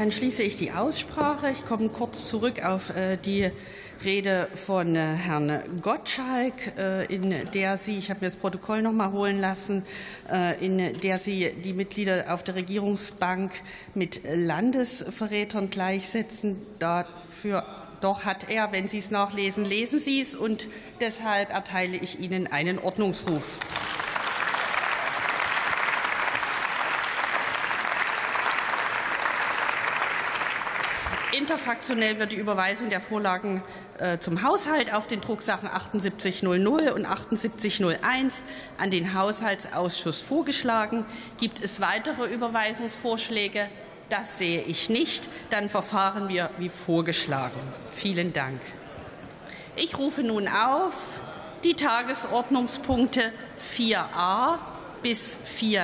Dann schließe ich die Aussprache. Ich komme kurz zurück auf äh, die Rede von äh, Herrn Gottschalk, äh, in der Sie, ich habe mir das Protokoll noch mal holen lassen, in der Sie die Mitglieder auf der Regierungsbank mit Landesverrätern gleichsetzen. Dafür doch hat er, wenn Sie es nachlesen, lesen Sie es und deshalb erteile ich Ihnen einen Ordnungsruf. Interfraktionell wird die Überweisung der Vorlagen äh, zum Haushalt auf den Drucksachen 7800 und 7801 an den Haushaltsausschuss vorgeschlagen. Gibt es weitere Überweisungsvorschläge? Das sehe ich nicht. Dann verfahren wir wie vorgeschlagen. Vielen Dank. Ich rufe nun auf die Tagesordnungspunkte 4a bis 4